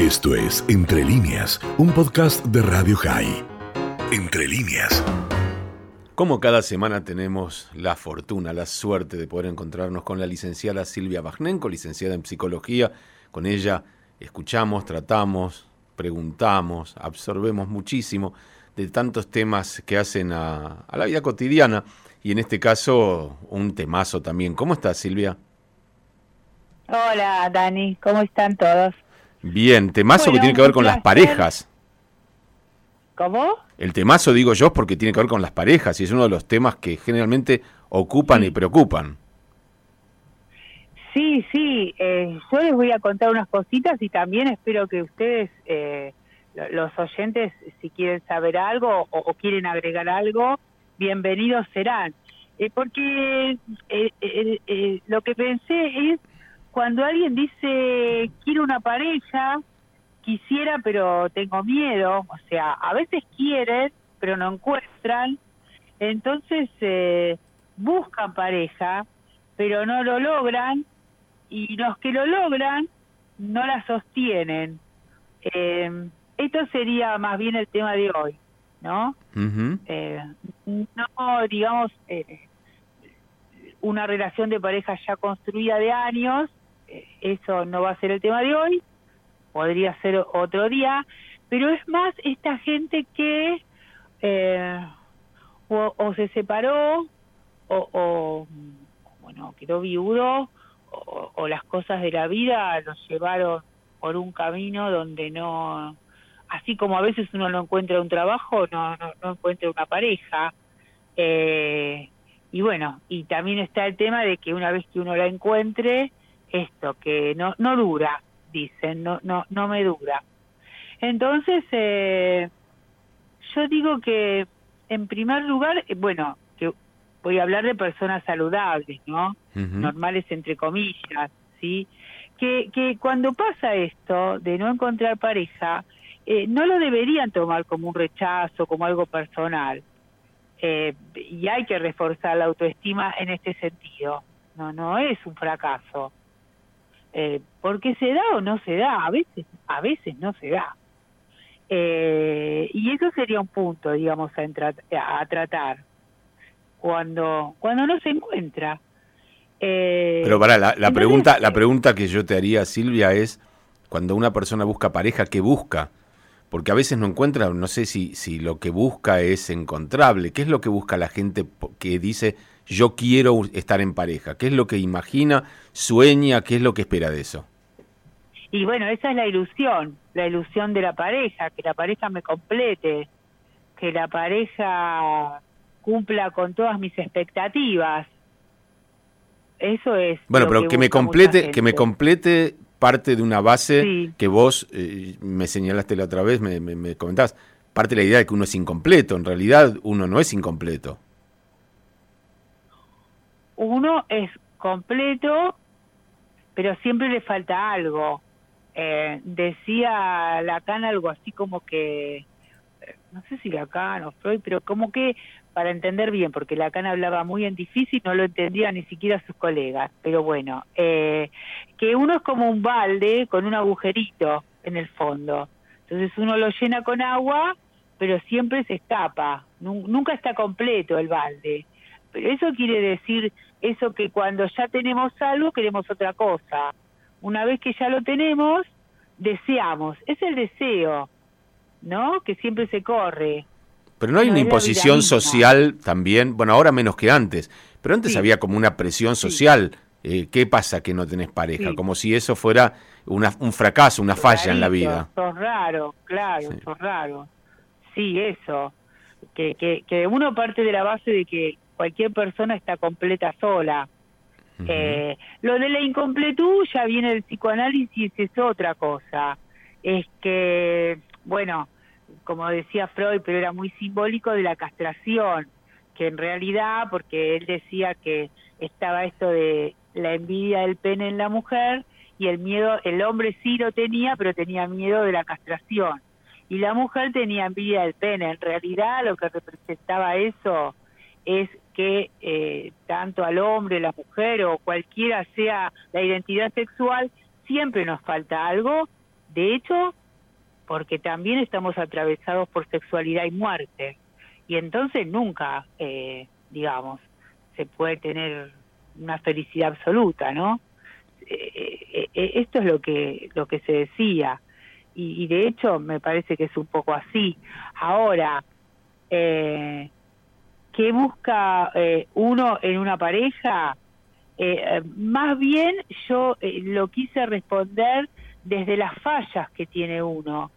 Esto es Entre líneas, un podcast de Radio High. Entre líneas. Como cada semana tenemos la fortuna, la suerte de poder encontrarnos con la licenciada Silvia Bajnenko, licenciada en psicología. Con ella escuchamos, tratamos, preguntamos, absorbemos muchísimo de tantos temas que hacen a, a la vida cotidiana y en este caso un temazo también. ¿Cómo estás, Silvia? Hola, Dani, ¿cómo están todos? Bien, temazo que tiene que ver con las parejas. ¿Cómo? El temazo digo yo porque tiene que ver con las parejas y es uno de los temas que generalmente ocupan y preocupan. Sí, sí, eh, yo les voy a contar unas cositas y también espero que ustedes, eh, lo- los oyentes, si quieren saber algo o, o quieren agregar algo, bienvenidos serán. Eh, porque eh, eh, lo que pensé es cuando alguien dice quiero una pareja, quisiera pero tengo miedo, o sea, a veces quieren pero no encuentran, entonces eh, buscan pareja pero no lo logran y los que lo logran no la sostienen. Eh, esto sería más bien el tema de hoy, ¿no? Eh, no, digamos, eh, una relación de pareja ya construida de años, eso no va a ser el tema de hoy, podría ser otro día, pero es más esta gente que eh, o, se separó o, o, bueno quedó viudo o, o las cosas de la vida los llevaron por un camino donde no así como a veces uno no encuentra un trabajo no no, no encuentra una pareja eh, y bueno y también está el tema de que una vez que uno la encuentre esto que no no dura dicen no no no me dura entonces eh, yo digo que en primer lugar eh, bueno que voy a hablar de personas saludables no normales entre comillas, ¿sí? Que, que cuando pasa esto de no encontrar pareja, eh, no lo deberían tomar como un rechazo, como algo personal. Eh, y hay que reforzar la autoestima en este sentido. No, no es un fracaso. Eh, porque se da o no se da, a veces, a veces no se da. Eh, y eso sería un punto, digamos, a, entra- a tratar cuando cuando no se encuentra. Eh, Pero para la, la entonces, pregunta, la eh, pregunta que yo te haría, Silvia, es cuando una persona busca pareja, ¿qué busca? Porque a veces no encuentra, no sé si, si lo que busca es encontrable. ¿Qué es lo que busca la gente que dice yo quiero estar en pareja? ¿Qué es lo que imagina, sueña, qué es lo que espera de eso? Y bueno, esa es la ilusión, la ilusión de la pareja, que la pareja me complete, que la pareja cumpla con todas mis expectativas. Eso es. Bueno, pero que me complete, que me complete parte de una base Sí. que vos eh, me señalaste la otra vez, me, me, me comentabas. Parte de la idea de que uno es incompleto. En realidad, uno no es incompleto. Uno es completo, pero siempre le falta algo. Eh, decía Lacan algo así como que, eh, no sé si Lacan o Freud, pero como que para entender bien, porque Lacan hablaba muy en difícil, no lo entendía ni siquiera sus colegas, pero bueno, eh, que uno es como un balde con un agujerito en el fondo. Entonces uno lo llena con agua, pero siempre se escapa, Nu- nunca está completo el balde. Pero eso quiere decir eso que cuando ya tenemos algo queremos otra cosa. Una vez que ya lo tenemos, deseamos. Es el deseo, ¿no? Que siempre se corre. Pero no hay No, una imposición social también, bueno, ahora menos que antes, pero antes Sí. había como una presión social. Eh, ¿Qué pasa que no tenés pareja? Sí. Como si eso fuera una- un fracaso, una falla en la vida. Sos raro, claro, Sí. sos raro. Sí, eso. Que, que, que uno parte de la base de que cualquier persona está completa sola. Eh, lo de la incompletud ya viene del psicoanálisis, es otra cosa. Es que, bueno, como decía Freud, pero era muy simbólico de la castración, que en realidad, porque él decía que estaba esto de la envidia del pene en la mujer y el miedo, el hombre sí lo tenía, pero tenía miedo de la castración. Y la mujer tenía envidia del pene. En realidad lo que representaba eso es que eh, tanto al hombre, la mujer o cualquiera sea la identidad sexual, siempre nos falta algo De hecho, porque también estamos atravesados por sexualidad y muerte. Y entonces nunca, eh, digamos, se puede tener una felicidad absoluta, ¿no? Eh, esto es lo que, lo que se decía. Y, de hecho me parece que es un poco así. Ahora, eh, ¿qué busca uno en una pareja? más bien yo lo quise responder desde las fallas que tiene uno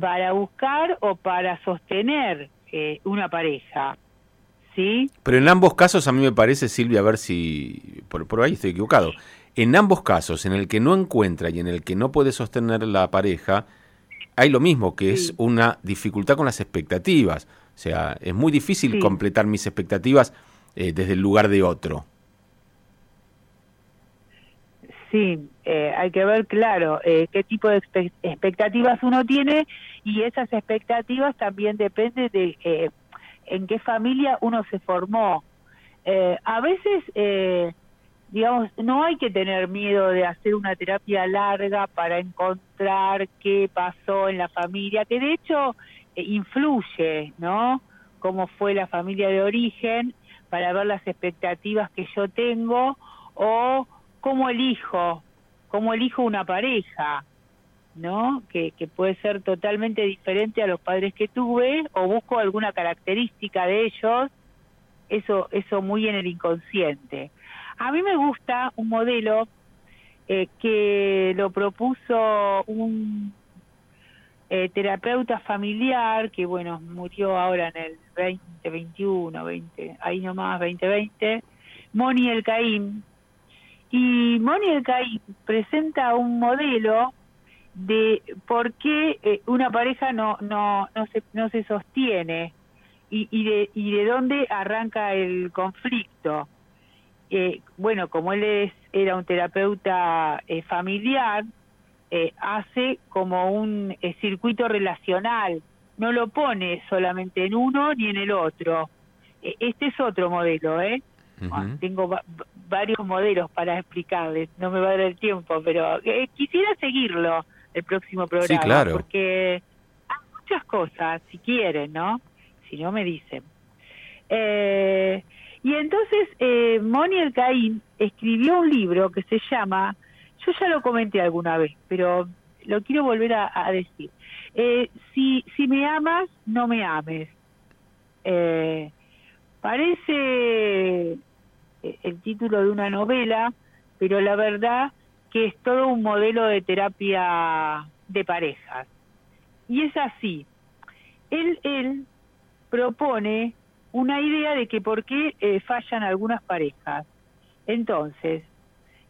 para buscar o para sostener eh, una pareja. ¿Sí? Pero en ambos casos a mí me parece, Silvia, a ver si por, por ahí estoy equivocado. En ambos casos, en el que no encuentra y en el que no puede sostener la pareja, hay lo mismo, que es una dificultad con las expectativas. O sea, es muy difícil completar mis expectativas eh, desde el lugar de otro. Sí, eh, hay que ver claro eh, qué tipo de expectativas uno tiene y esas expectativas también dependen de eh, en qué familia uno se formó. a veces, digamos, no hay que tener miedo de hacer una terapia larga para encontrar qué pasó en la familia, que de hecho influye, ¿no? Cómo fue la familia de origen para ver las expectativas que yo tengo o cómo elijo, cómo elijo una pareja, ¿no? Que, que puede ser totalmente diferente a los padres que tuve o busco alguna característica de ellos, eso, eso muy en el inconsciente. A mí me gusta un modelo eh, que lo propuso un eh, terapeuta familiar que, bueno, murió ahora en el 2021, 20, ahí nomás, 2020, Moni El Caín, y Mónica ahí presenta un modelo de por qué eh, una pareja no, no, no, se, no se sostiene y, de, y de dónde arranca el conflicto. Eh, bueno, como él es, era un terapeuta eh, familiar, hace como un circuito relacional, no lo pone solamente en uno ni en el otro. este es otro modelo, ¿eh? Tengo varios modelos para explicarles, no me va a dar el tiempo, pero eh, quisiera seguirlo el próximo programa. claro. Porque hay muchas cosas, si quieren, ¿no? Si no, me dicen. Eh, y entonces eh, Moni El Caín escribió un libro que se llama, yo ya lo comenté alguna vez, pero lo quiero volver a, decir. Eh, si, si me amas, no me ames. Eh, parece eh, el título de una novela, pero la verdad que es todo un modelo de terapia de parejas. Y es así. Él, él propone una idea de que por qué eh, fallan algunas parejas. Entonces,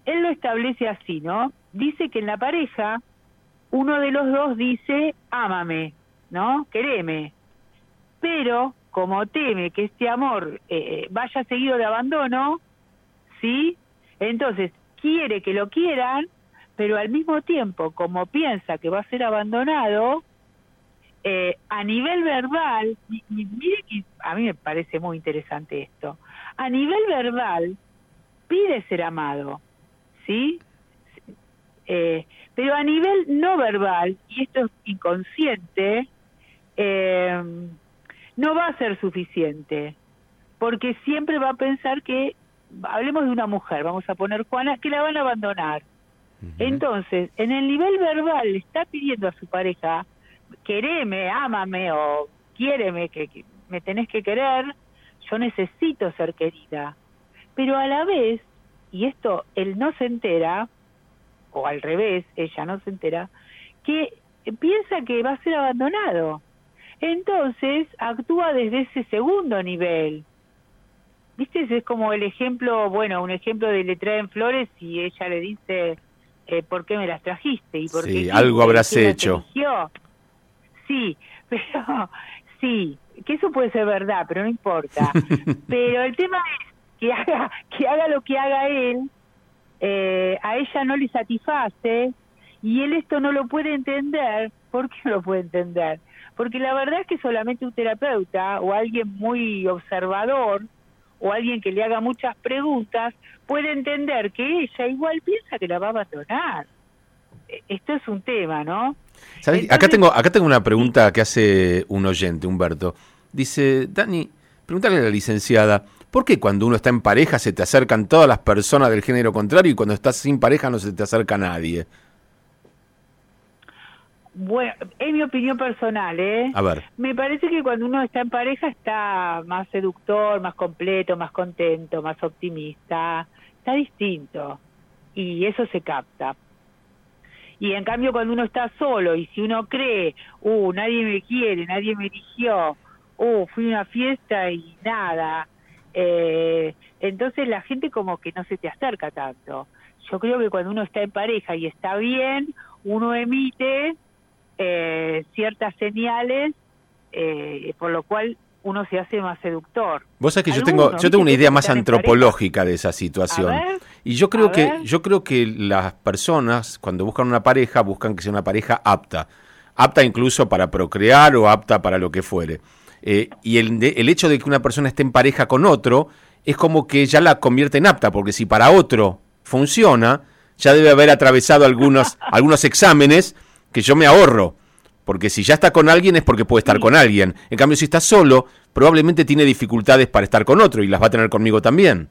él lo establece así, ¿no? Dice que en la pareja uno de los dos dice, ámame, ¿no? Quereme. Pero como teme que este amor eh, vaya seguido de abandono, ¿sí? Entonces, quiere que lo quieran, pero al mismo tiempo, como piensa que va a ser abandonado, eh, a nivel verbal, y, mire que a mí me parece muy interesante esto, a nivel verbal pide ser amado, ¿sí? Eh, pero a nivel no verbal, y esto es inconsciente, eh, no va a ser suficiente, porque siempre va a pensar que, hablemos de una mujer, vamos a poner Juana, que la van a abandonar. Entonces, en el nivel verbal le está pidiendo a su pareja, quereme, ámame o quiéreme, que, que me tenés que querer, yo necesito ser querida. Pero a la vez, y esto él no se entera, o al revés, ella no se entera, que piensa que va a ser abandonado entonces actúa desde ese segundo nivel. ¿Viste? Es como el ejemplo, bueno, un ejemplo de le traen flores y ella le dice, eh, ¿por qué me las trajiste? ¿Y por sí, algo habrás hecho. Sí, pero sí, que eso puede ser verdad, pero no importa. pero el tema es que haga, que haga lo que haga él, eh, a ella no le satisface y él esto no lo puede entender. ¿Por qué no lo puede entender? Porque la verdad es que solamente un terapeuta o alguien muy observador o alguien que le haga muchas preguntas puede entender que ella igual piensa que la va a abandonar. E, esto es un tema, ¿no? Acá, tengo, acá tengo una pregunta que hace un oyente, Humberto. Dice, Dani, pregúntale a la licenciada, ¿por qué cuando uno está en pareja se te acercan todas las personas del género contrario y cuando estás sin pareja no se te acerca nadie? Bueno, es mi opinión personal, ¿eh? A ver. Me parece que cuando uno está en pareja está más seductor, más completo, más contento, más optimista. Está distinto. Y eso se capta. Y en cambio cuando uno está solo y si uno cree, uh, nadie me quiere, nadie me eligió, uh, fui a una fiesta y nada, eh, entonces la gente como que no se te acerca tanto. Yo creo que cuando uno está en pareja y está bien, uno emite eh, ciertas señales, eh, por lo cual uno se hace más seductor. Vos sabés que yo tengo, yo tengo una idea más antropológica de esa situación. y yo creo que, yo creo que las personas, cuando buscan una pareja, buscan que sea una pareja apta. Apta incluso para procrear o apta para lo que fuere. Eh, y el, el hecho de que una persona esté en pareja con otro es como que ya la convierte en apta, porque si para otro funciona, ya debe haber atravesado algunos, algunos exámenes que yo me ahorro. Porque si ya está con alguien es porque puede estar con alguien. En cambio, si está solo, probablemente tiene dificultades para estar con otro y las va a tener conmigo también.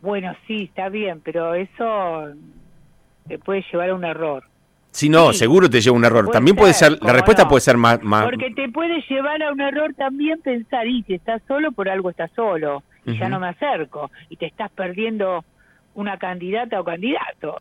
Bueno, sí, está bien, pero eso te puede llevar a un error. Sí, no, seguro te lleva a un error. también puede ser, la respuesta puede ser más, más, Porque te puede llevar a un error también pensar, y si estás solo, por algo estás solo, y ya no me acerco, y te estás perdiendo una candidata o candidato.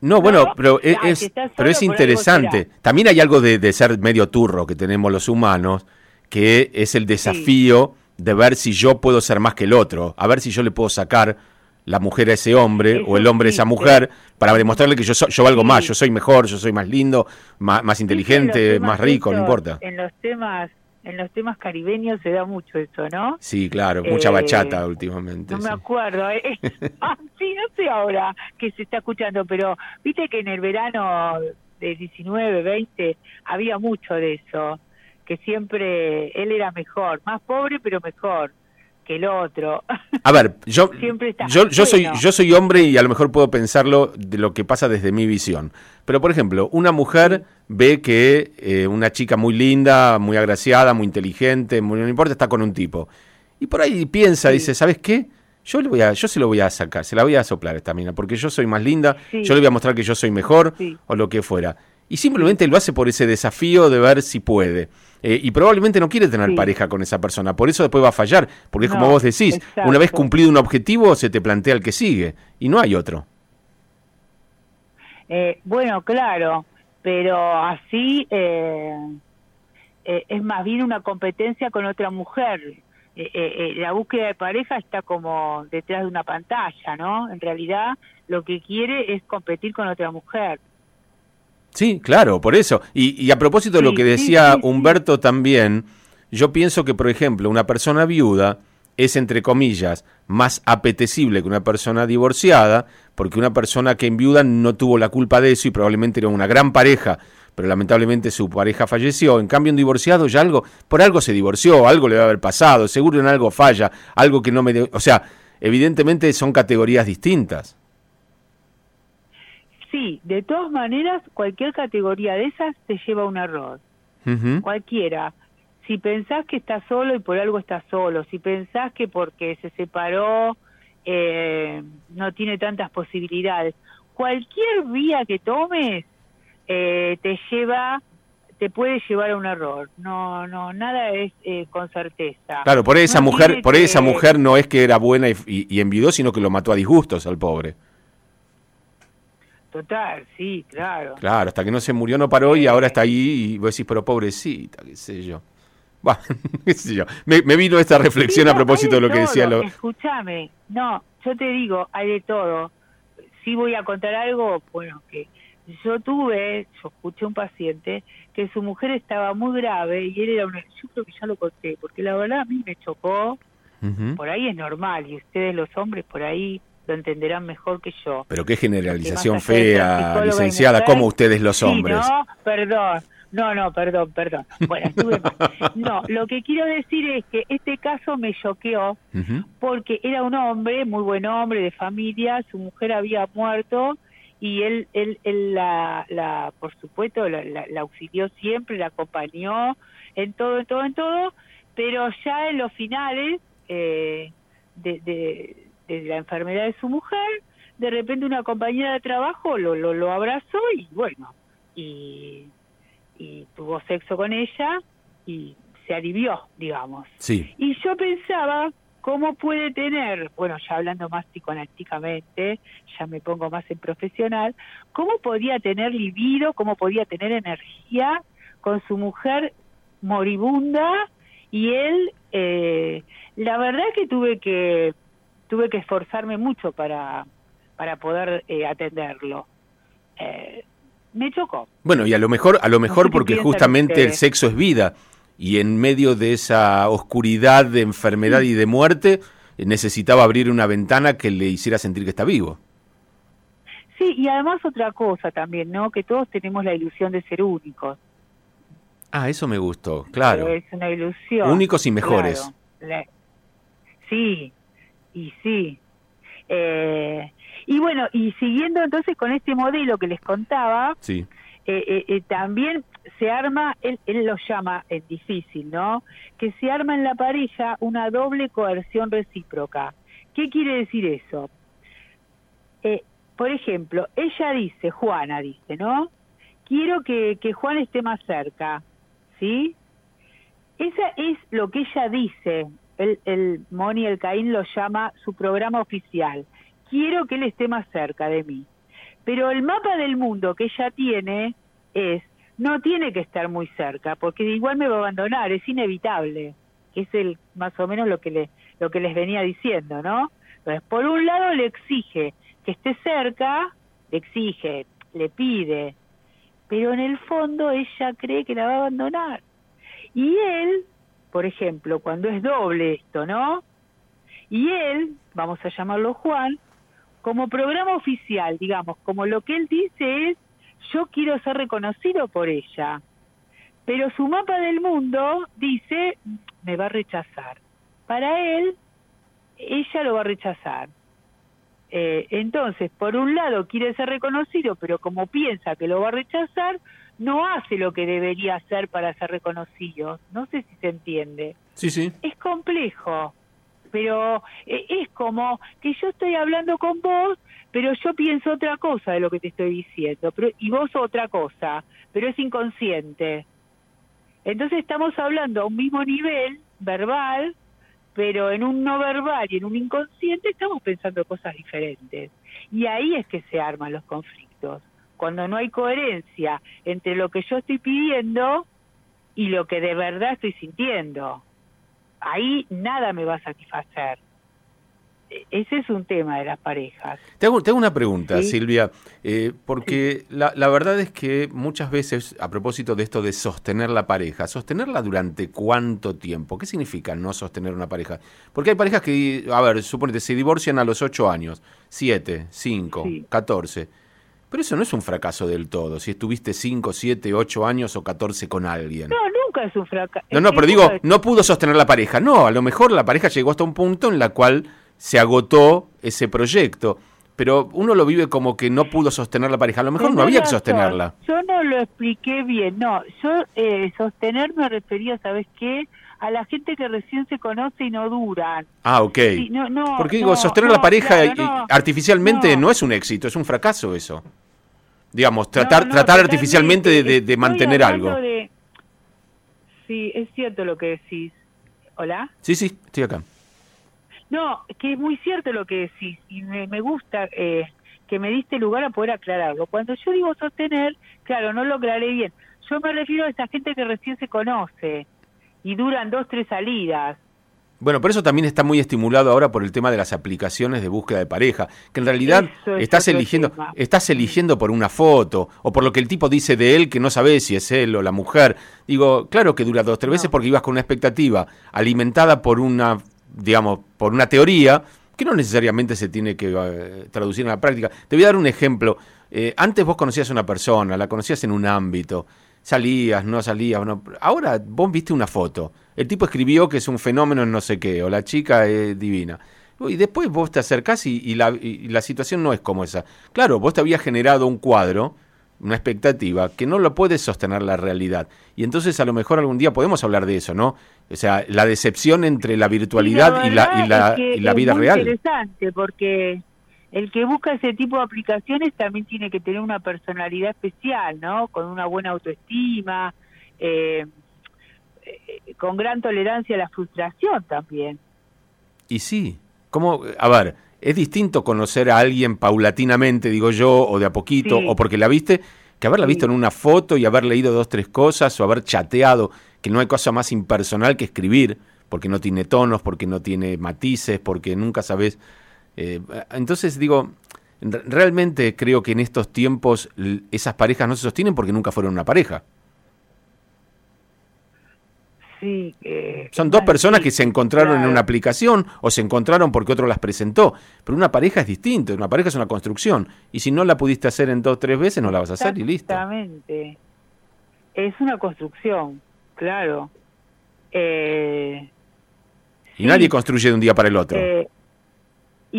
No, bueno, pero es, pero es interesante. También hay algo de, ser medio turro que tenemos los humanos, que es el desafío de ver si yo puedo ser más que el otro, a ver si yo le puedo sacar la mujer a ese hombre o el hombre a esa mujer para demostrarle que yo, yo valgo más, yo soy mejor, yo soy más lindo, más, más inteligente, más rico, no importa. En los temas en los temas caribeños se da mucho eso, ¿no? Sí, claro, mucha bachata eh, últimamente. No me acuerdo, ¿eh? ah, sí, no sé ahora que se está escuchando, pero viste que en el verano de 19, 20 había mucho de eso, que siempre él era mejor, más pobre pero mejor que el otro. A ver, yo, yo, yo, soy, yo soy hombre y a lo mejor puedo pensarlo de lo que pasa desde mi visión. Pero, por ejemplo, una mujer ve que eh, una chica muy linda, muy agraciada, muy inteligente, muy, no importa, está con un tipo. Y por ahí piensa, dice, ¿sabes qué? Yo, le voy a, yo se lo voy a sacar, se la voy a soplar a esta mina, porque yo soy más linda, yo le voy a mostrar que yo soy mejor, o lo que fuera. Y simplemente lo hace por ese desafío de ver si puede. Eh, y probablemente no quiere tener pareja con esa persona, por eso después va a fallar, porque es como vos decís, una vez cumplido un objetivo se te plantea el que sigue, y no hay otro. Eh, bueno, claro, pero así eh, es más bien una competencia con otra mujer. la búsqueda de pareja está como detrás de una pantalla, ¿no? En realidad lo que quiere es competir con otra mujer. Sí, claro, por eso. Y, a propósito de lo que decía Humberto también, yo pienso que, por ejemplo, una persona viuda es, entre comillas, más apetecible que una persona divorciada, porque una persona que en viuda no tuvo la culpa de eso y probablemente era una gran pareja, pero lamentablemente su pareja falleció. En cambio, un divorciado ya algo, por algo se divorció, algo le debe haber pasado, seguro en algo falla, algo que no me... o sea, evidentemente son categorías distintas. Sí, de todas maneras, cualquier categoría de esas te lleva a un error. Cualquiera. Si pensás que estás solo y por algo estás solo, si pensás que porque se separó eh, no tiene tantas posibilidades, cualquier vía que tomes eh, te lleva te puede llevar a un error. No, no, nada es eh, con certeza. Claro, por esa mujer, por esa mujer no es que era buena y, y, envidió, sino que lo mató a disgustos al pobre. Total, sí, claro. Claro, hasta que no se murió no paró y ahora está ahí y vos decís, pero pobrecita, qué sé yo. Bueno, qué sé yo. Me, vino esta reflexión a propósito de lo que decía lo... Escúchame, no, yo te digo, hay de todo. Sí voy a contar algo, bueno, que yo tuve, yo escuché un paciente que su mujer estaba muy grave y él era un... Yo creo que ya lo conté, porque la verdad a mí me chocó. Por ahí es normal y ustedes los hombres por ahí lo entenderán mejor que yo. Pero qué generalización fea, licenciada, como ustedes los hombres. no, perdón. No, no, perdón, perdón. Bueno, estuve mal. No, lo que quiero decir es que este caso me choqueó porque era un hombre, muy buen hombre, de familia, su mujer había muerto y él, él, él la, la, por supuesto, la, la, auxilió siempre, la acompañó en todo, en todo, en todo, pero ya en los finales eh, de, de, de, la enfermedad de su mujer, de repente una compañera de trabajo lo, lo, lo abrazó y bueno, y, y tuvo sexo con ella y se alivió, digamos. Sí. Y yo pensaba, ¿cómo puede tener, bueno, ya hablando más psicoanalíticamente, ya me pongo más en profesional, cómo podía tener libido, cómo podía tener energía con su mujer moribunda y él, eh, la verdad que tuve que tuve que esforzarme mucho para para poder eh, atenderlo. Eh, me chocó. Bueno, y a lo mejor, a lo mejor porque justamente el sexo es vida y en medio de esa oscuridad de enfermedad y de muerte necesitaba abrir una ventana que le hiciera sentir que está vivo. Sí, y además otra cosa también, ¿no? Que todos tenemos la ilusión de ser únicos. Ah, eso me gustó, claro. Es una ilusión. Únicos y mejores. Sí, y sí. Eh, y bueno, y siguiendo entonces con este modelo que les contaba, sí. Eh, eh, eh, también se arma, él, él lo llama, es difícil, ¿no? Que se arma en la pareja una doble coerción recíproca. ¿Qué quiere decir eso? por ejemplo, ella dice, Juana dice, ¿no? Quiero que, que Juan esté más cerca, ¿sí? Esa es lo que ella dice, el, el Moni el Caín lo llama su programa oficial quiero que él esté más cerca de mí. Pero el mapa del mundo que ella tiene es, no tiene que estar muy cerca, porque igual me va a abandonar, es inevitable. Es el más o menos lo que le, lo que les venía diciendo, ¿no? Entonces, por un lado le exige que esté cerca, le exige, le pide, pero en el fondo ella cree que la va a abandonar. Y él, por ejemplo, cuando es doble esto, ¿no? Y él, vamos a llamarlo Juan, como programa oficial, digamos, como lo que él dice es, yo quiero ser reconocido por ella, pero su mapa del mundo dice, me va a rechazar. Para él, ella lo va a rechazar. Eh, entonces, por un lado quiere ser reconocido, pero como piensa que lo va a rechazar, no hace lo que debería hacer para ser reconocido. No sé si se entiende. Sí, sí. Es complejo pero eh, es como que yo estoy hablando con vos, pero yo pienso otra cosa de lo que te estoy diciendo, pero, y vos otra cosa, pero es inconsciente. Entonces estamos hablando a un mismo nivel verbal, pero en un no verbal y en un inconsciente estamos pensando cosas diferentes. Y ahí es que se arman los conflictos, cuando no hay coherencia entre lo que yo estoy pidiendo y lo que de verdad estoy sintiendo ahí nada me va a satisfacer. E, ese es un tema de las parejas. Te hago, una pregunta, Silvia, eh, porque la, la, verdad es que muchas veces, a propósito de esto de sostener la pareja, ¿sostenerla durante cuánto tiempo? ¿Qué significa no sostener una pareja? Porque hay parejas que, a ver, suponete, se divorcian a los 8 años, 7, 5, 14. Pero eso no es un fracaso del todo, si estuviste 5, 7, 8 años o 14 con alguien. No, nunca es un fracaso. No, no, pero digo, no pudo sostener la pareja. No, a lo mejor la pareja llegó hasta un punto en la cual se agotó ese proyecto. Pero uno lo vive como que no pudo sostener la pareja. A lo mejor no había que sostenerla. Yo no lo expliqué bien. No, yo eh, sostener me refería, ¿sabes qué? A la gente que recién se conoce y no duran. Ah, ok. no, no, Porque digo, sostener la pareja artificialmente no. es un éxito, es un fracaso eso. Digamos, tratar, tratar artificialmente de, mantener algo. Sí, es cierto lo que decís. ¿Hola? Sí, sí, estoy acá. No, que es muy cierto lo que decís y me, me gusta eh, que me diste lugar a poder aclararlo. Cuando yo digo sostener, claro, no lo aclaré bien. Yo me refiero a esa gente que recién se conoce y duran dos, tres salidas. Bueno, pero eso también está muy estimulado ahora por el tema de las aplicaciones de búsqueda de pareja, que en realidad estás eligiendo, estás eligiendo por una foto o por lo que el tipo dice de él que no sabes si es él o la mujer. Digo, claro que dura dos, tres veces porque ibas con una expectativa alimentada por una, digamos, por una teoría que no necesariamente se tiene que eh, traducir en la práctica. Te voy a dar un ejemplo. Eh, antes vos conocías a una persona, la conocías en un ámbito, salías, no salías. No. Ahora vos viste una foto. El tipo escribió que es un fenómeno en no sé qué, o la chica es divina. Y después vos te acercás y, la, y la situación no es como esa. Claro, vos te habías generado un cuadro una expectativa que no lo puede sostener la realidad. Y entonces a lo mejor algún día podemos hablar de eso, ¿no? O sea, la decepción entre la virtualidad y la, y la, y la vida real. Es interesante porque el que busca ese tipo de aplicaciones también tiene que tener una personalidad especial, ¿no? Con una buena autoestima, eh, eh, con gran tolerancia a la frustración también. Y sí, ¿cómo? A ver, es distinto conocer a alguien paulatinamente, digo yo, o de a poquito, o porque la viste, que haberla visto en una foto y haber leído dos, tres cosas, o haber chateado, que no hay cosa más impersonal que escribir, porque no tiene tonos, porque no tiene matices, porque nunca sabes. Eh, entonces digo, realmente creo que en estos tiempos esas parejas no se sostienen porque nunca fueron una pareja. Son dos personas que se encontraron en una aplicación o se encontraron porque otro las presentó. Pero una pareja es distinto, una pareja es una construcción. Y si no la pudiste hacer en dos o tres veces, no la vas a hacer y listo. Exactamente. Es una construcción, claro. Eh, y nadie construye de un día para el otro. Eh,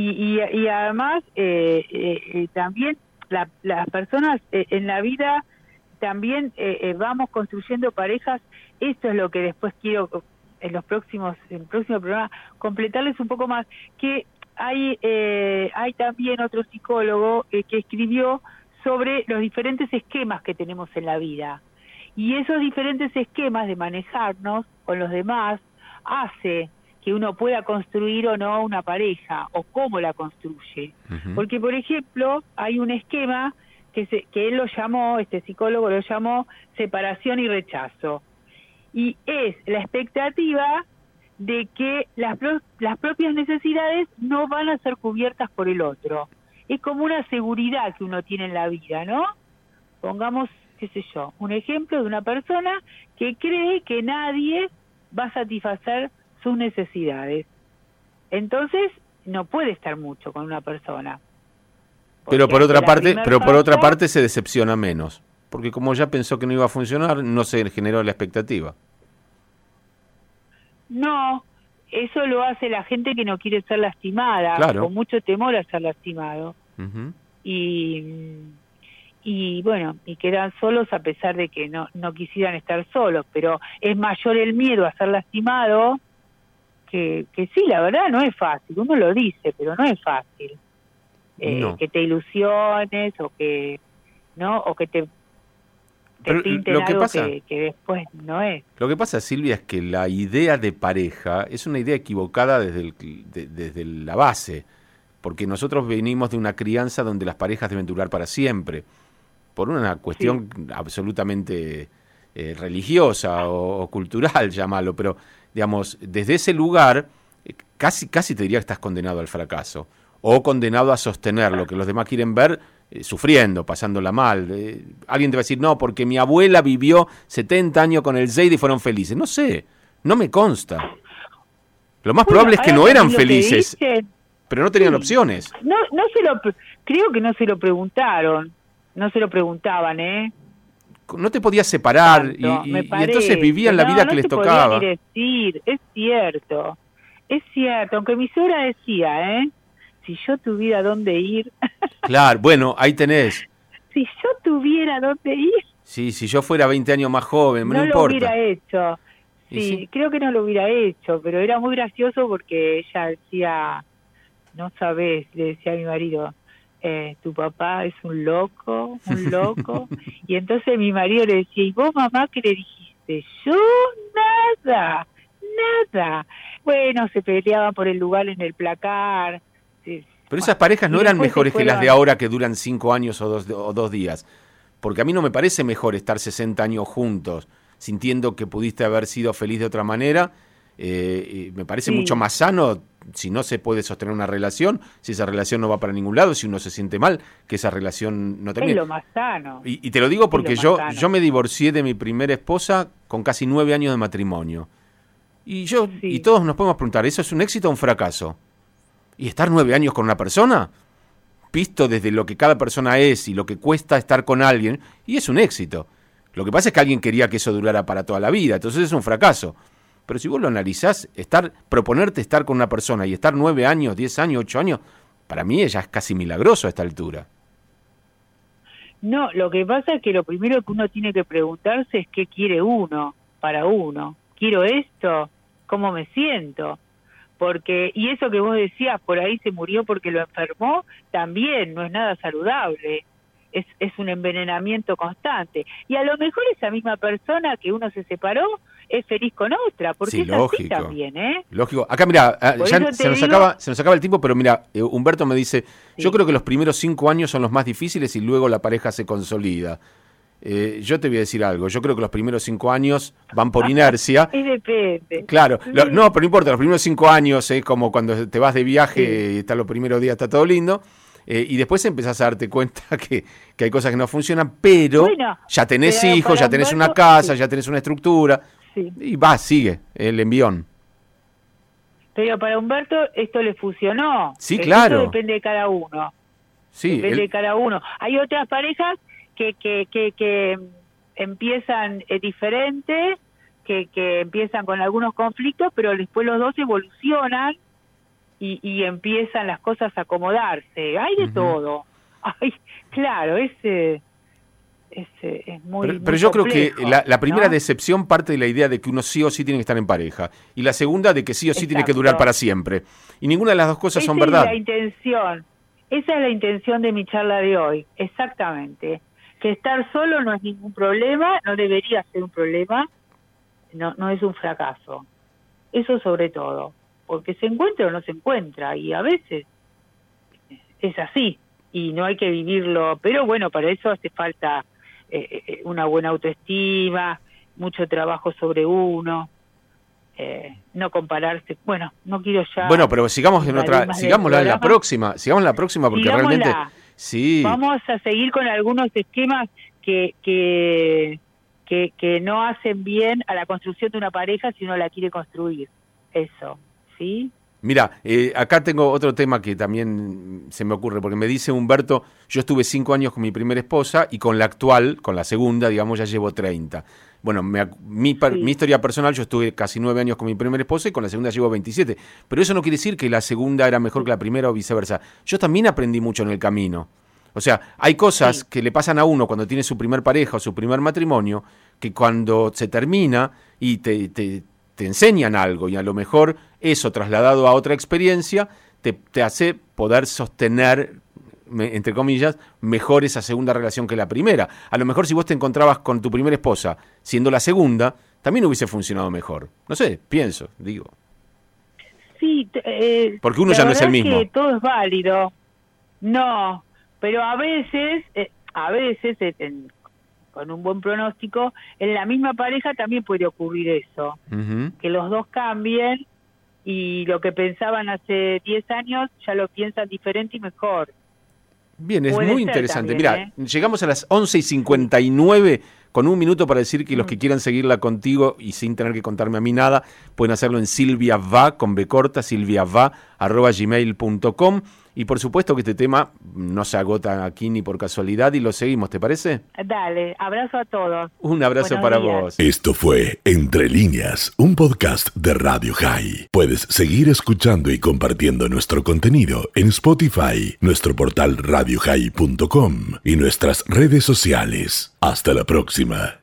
y, y, además, eh, también las personas en la vida también vamos construyendo parejas esto es lo que después quiero en los próximos, en el próximo programa, completarles un poco más, que hay, eh, hay también otro psicólogo eh, que escribió sobre los diferentes esquemas que tenemos en la vida. Y esos diferentes esquemas de manejarnos con los demás hace que uno pueda construir o no una pareja o cómo la construye. Porque, por ejemplo, hay un esquema que, se, que él lo llamó, este psicólogo lo llamó separación y rechazo y es la expectativa de que las, las propias necesidades no van a ser cubiertas por el otro. Es como una seguridad que uno tiene en la vida, ¿no? Pongamos, qué sé yo, un ejemplo de una persona que cree que nadie va a satisfacer sus necesidades. Entonces, no puede estar mucho con una persona. Pero por otra parte, pero por otra parte se decepciona menos, porque como ya pensó que no iba a funcionar, no se generó la expectativa. No, eso lo hace la gente que no quiere ser lastimada, con mucho temor a ser lastimado. Y y bueno, y quedan solos a pesar de que no, no quisieran estar solos, pero es mayor el miedo a ser lastimado que, que sí, la verdad no es fácil, uno lo dice, pero no es fácil. Eh, que te ilusiones o que no o que te lo que pasa, que, después no es. Lo que pasa, Silvia, es que la idea de pareja es una idea equivocada desde, desde la base, porque nosotros venimos de una crianza donde las parejas deben durar para siempre, por una cuestión absolutamente eh, religiosa o, cultural, llámalo, pero digamos, desde ese lugar, eh, casi, casi te diría que estás condenado al fracaso, o condenado a sostener lo que los demás quieren ver eh, sufriendo, pasándola mal. Eh, alguien te va a decir, no, porque mi abuela vivió 70 años con el Zeid y fueron felices. No sé, no me consta. Lo más probable es que no eran felices, pero no tenían opciones. No, no se lo, creo que no se lo preguntaron, no se lo preguntaban, ¿eh? No te podías separar y, entonces vivían la vida que les tocaba. decir, es cierto, es cierto, aunque mi suegra decía, ¿eh? si yo tuviera dónde ir. Claro, bueno, ahí tenés. Si yo tuviera dónde ir. Sí, si yo fuera 20 años más joven, no, no lo hubiera hecho. Sí, creo que no lo hubiera hecho, pero era muy gracioso porque ella decía, no sabes, le decía a mi marido, eh, tu papá es un loco, un loco. y entonces mi marido le decía, ¿y vos mamá qué le dijiste? Yo nada, nada. Bueno, se peleaban por el lugar en el placar, pero esas parejas no eran mejores que las de ahora que duran cinco años o dos, o dos días. Porque a mí no me parece mejor estar 60 años juntos, sintiendo que pudiste haber sido feliz de otra manera. Eh, me parece mucho más sano si no se puede sostener una relación, si esa relación no va para ningún lado, si uno se siente mal, que esa relación no termine. Es lo más sano. Y, te lo digo porque yo, yo me divorcié de mi primera esposa con casi nueve años de matrimonio. Y yo y todos nos podemos preguntar, ¿eso es un éxito o un fracaso? ¿Y estar nueve años con una persona? Visto desde lo que cada persona es y lo que cuesta estar con alguien, y es un éxito. Lo que pasa es que alguien quería que eso durara para toda la vida, entonces es un fracaso. Pero si vos lo analizás, estar, proponerte estar con una persona y estar nueve años, diez años, ocho años, para mí ella es casi milagroso a esta altura. No, lo que pasa es que lo primero que uno tiene que preguntarse es qué quiere uno para uno. ¿Quiero esto? ¿Cómo me siento? Porque, y eso que vos decías, por ahí se murió porque lo enfermó, también no es nada saludable. Es, es un envenenamiento constante. Y a lo mejor esa misma persona que uno se separó es feliz con otra, porque es así también, ¿eh? Lógico. Acá, mira, ah, ya se nos, acaba, se nos acaba el tiempo, pero mira, eh, Humberto me dice, yo creo que los primeros cinco años son los más difíciles y luego la pareja se consolida. Eh, yo te voy a decir algo, yo creo que los primeros cinco años van por inercia. y depende. Claro, no, pero no importa, los primeros cinco años es como cuando te vas de viaje y está los primeros días, está todo lindo. Eh, y después empezás a darte cuenta que, hay cosas que no funcionan, pero ya tenés hijos, ya tenés una casa, ya tenés una estructura. Y va, sigue el envión. Pero para Humberto esto le funcionó. Sí, claro. depende de cada uno. Sí. Depende de cada uno. Hay otras parejas que, que, que, que empiezan eh, diferentes, que, que empiezan con algunos conflictos, pero después los dos evolucionan y, y empiezan las cosas a acomodarse. Hay de todo. Ay, claro, ese es, muy. Pero, yo creo que la, primera decepción parte de la idea de que uno sí o sí tiene que estar en pareja. Y la segunda de que sí o sí tiene que durar para siempre. Y ninguna de las dos cosas son verdad. Es la intención. Esa es la intención de mi charla de hoy. Exactamente. Que estar solo no es ningún problema, no debería ser un problema, no, no es un fracaso. Eso sobre todo. Porque se encuentra o no se encuentra. Y a veces es así. Y no hay que vivirlo. Pero bueno, para eso hace falta eh, eh, una buena autoestima, mucho trabajo sobre uno, eh, no compararse. Bueno, no quiero ya. Bueno, pero sigamos en otra, sigámosla en la próxima, sigamos en la próxima porque realmente sí. Vamos a seguir con algunos esquemas que, que que, que no hacen bien a la construcción de una pareja si uno la quiere construir. Eso, ¿sí? Mira, eh, acá tengo otro tema que también se me ocurre, porque me dice Humberto, yo estuve cinco años con mi primera esposa y con la actual, con la segunda, digamos, ya llevo 30. Bueno, mi, mi, historia personal, yo estuve casi nueve años con mi primera esposa y con la segunda llevo 27. Pero eso no quiere decir que la segunda era mejor que la primera o viceversa. Yo también aprendí mucho en el camino. O sea, hay cosas que le pasan a uno cuando tiene su primer pareja o su primer matrimonio, que cuando se termina y te, te te enseñan algo y a lo mejor eso trasladado a otra experiencia te, hace poder sostener entre comillas, mejor esa segunda relación que la primera. A lo mejor si vos te encontrabas con tu primera esposa siendo la segunda, también hubiese funcionado mejor. No sé, pienso, digo. Sí, eh, porque uno ya no es el mismo. Que todo es válido. No, pero a veces, eh, a veces en, con un buen pronóstico, en la misma pareja también puede ocurrir eso, que los dos cambien y lo que pensaban hace 10 años ya lo piensan diferente y mejor. Bien, es muy interesante. Mira, ¿eh? llegamos a las 11 y 59 con un minuto para decir que los que mm. quieran seguirla contigo y sin tener que contarme a mí nada, pueden hacerlo en Silvia Va, con B corta, silviava, arroba gmail.com. Y por supuesto que este tema no se agota aquí ni por casualidad y lo seguimos, ¿te parece? Dale, abrazo a todos. Un abrazo para vos. Esto fue Entre líneas, un podcast de Radio High. Puedes seguir escuchando y compartiendo nuestro contenido en Spotify, nuestro portal radiohigh.com y nuestras redes sociales. Hasta la próxima.